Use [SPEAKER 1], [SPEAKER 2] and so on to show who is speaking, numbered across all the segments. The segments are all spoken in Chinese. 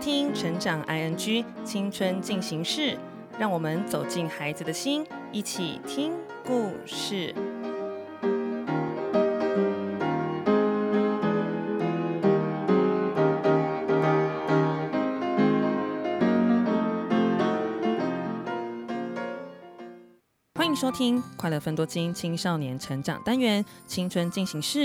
[SPEAKER 1] 听《成长 ING 青春进行式》，让我们走进孩子的心，一起听故事。欢迎收听《快乐分多金青少年成长单元青春进行式》。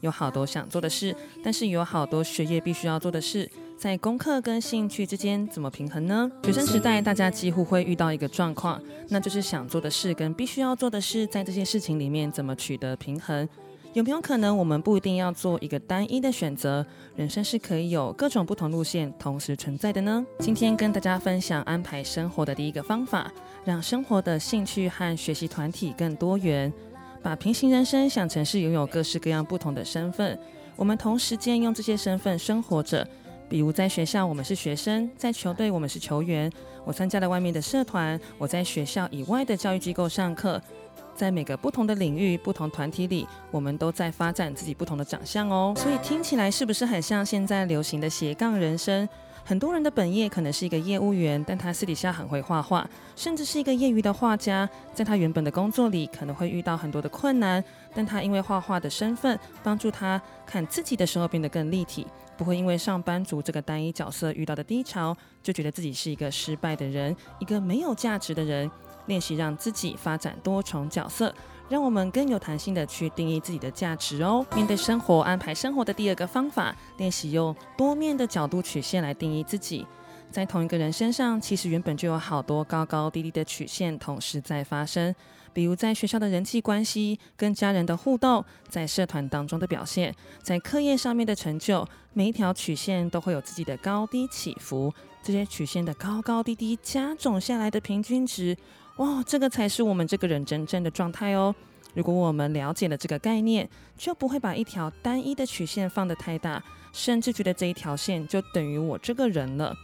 [SPEAKER 1] 有好多想做的事，但是有好多学业必须要做的事，在功课跟兴趣之间怎么平衡呢？学生时代，大家几乎会遇到一个状况，那就是想做的事跟必须要做的事，在这些事情里面怎么取得平衡？有没有可能我们不一定要做一个单一的选择？人生是可以有各种不同路线同时存在的呢？今天跟大家分享安排生活的第一个方法，让生活的兴趣和学习团体更多元。把平行人生想成是拥有各式各样不同的身份，我们同时间用这些身份生活着。比如在学校，我们是学生；在球队，我们是球员。我参加了外面的社团；我在学校以外的教育机构上课。在每个不同的领域、不同团体里，我们都在发展自己不同的长相哦。所以听起来是不是很像现在流行的斜杠人生？很多人的本业可能是一个业务员，但他私底下很会画画，甚至是一个业余的画家。在他原本的工作里，可能会遇到很多的困难，但他因为画画的身份，帮助他看自己的时候变得更立体，不会因为上班族这个单一角色遇到的低潮，就觉得自己是一个失败的人，一个没有价值的人。练习让自己发展多重角色。让我们更有弹性的去定义自己的价值哦。面对生活，安排生活的第二个方法，练习用多面的角度曲线来定义自己。在同一个人身上，其实原本就有好多高高低低的曲线同时在发生。比如在学校的人际关系、跟家人的互动，在社团当中的表现，在课业上面的成就，每一条曲线都会有自己的高低起伏。这些曲线的高高低低加总下来的平均值。哇，这个才是我们这个人真正的状态哦。如果我们了解了这个概念，就不会把一条单一的曲线放得太大，甚至觉得这一条线就等于我这个人了。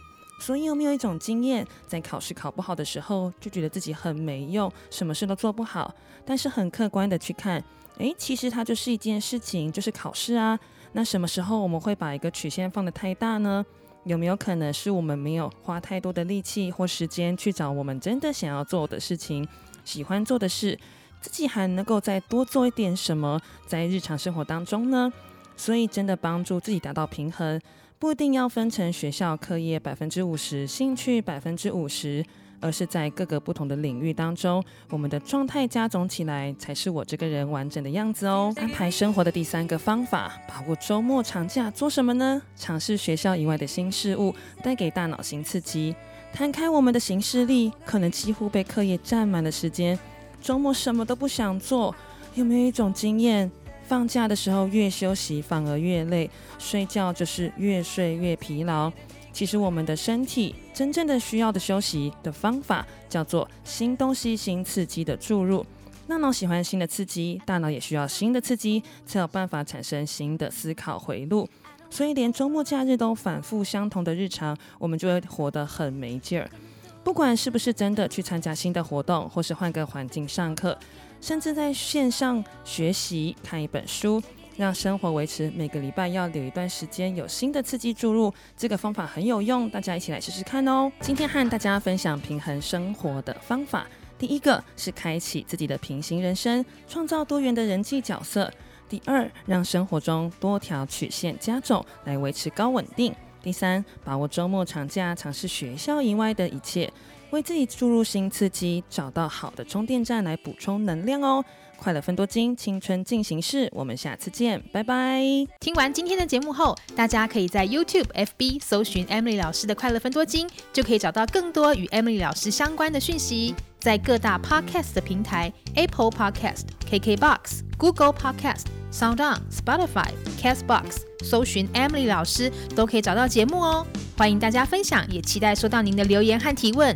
[SPEAKER 1] 所以有没有一种经验，在考试考不好的时候，就觉得自己很没用，什么事都做不好？但是很客观的去看，诶，其实它就是一件事情，就是考试啊。那什么时候我们会把一个曲线放得太大呢？有没有可能是我们没有花太多的力气或时间去找我们真的想要做的事情、喜欢做的事，自己还能够再多做一点什么在日常生活当中呢？所以，真的帮助自己达到平衡，不一定要分成学校课业百分之五十，兴趣百分之五十。而是在各个不同的领域当中，我们的状态加总起来，才是我这个人完整的样子哦。安排生活的第三个方法，把握周末长假做什么呢？尝试学校以外的新事物，带给大脑新刺激。摊开我们的行事历，可能几乎被课业占满了时间，周末什么都不想做。有没有一种经验？放假的时候越休息反而越累，睡觉就是越睡越疲劳。其实我们的身体真正的需要的休息的方法叫做新东西、新刺激的注入。大脑喜欢新的刺激，大脑也需要新的刺激，才有办法产生新的思考回路。所以连周末假日都反复相同的日常，我们就会活得很没劲儿。不管是不是真的去参加新的活动，或是换个环境上课，甚至在线上学习看一本书。让生活维持，每个礼拜要留一段时间，有新的刺激注入，这个方法很有用，大家一起来试试看哦。今天和大家分享平衡生活的方法，第一个是开启自己的平行人生，创造多元的人际角色；第二，让生活中多条曲线加总，来维持高稳定；第三，把握周末长假，尝试学校以外的一切，为自己注入新刺激，找到好的充电站来补充能量哦。快乐分多金，青春进行式，我们下次见，拜拜。
[SPEAKER 2] 听完今天的节目后，大家可以在 YouTube、FB 搜寻 Emily 老师的快乐分多金，就可以找到更多与 Emily 老师相关的讯息。在各大 Podcast 的平台，Apple Podcast、KKBox、Google Podcast、SoundOn、Spotify、Castbox，搜寻 Emily 老师都可以找到节目哦。欢迎大家分享，也期待收到您的留言和提问。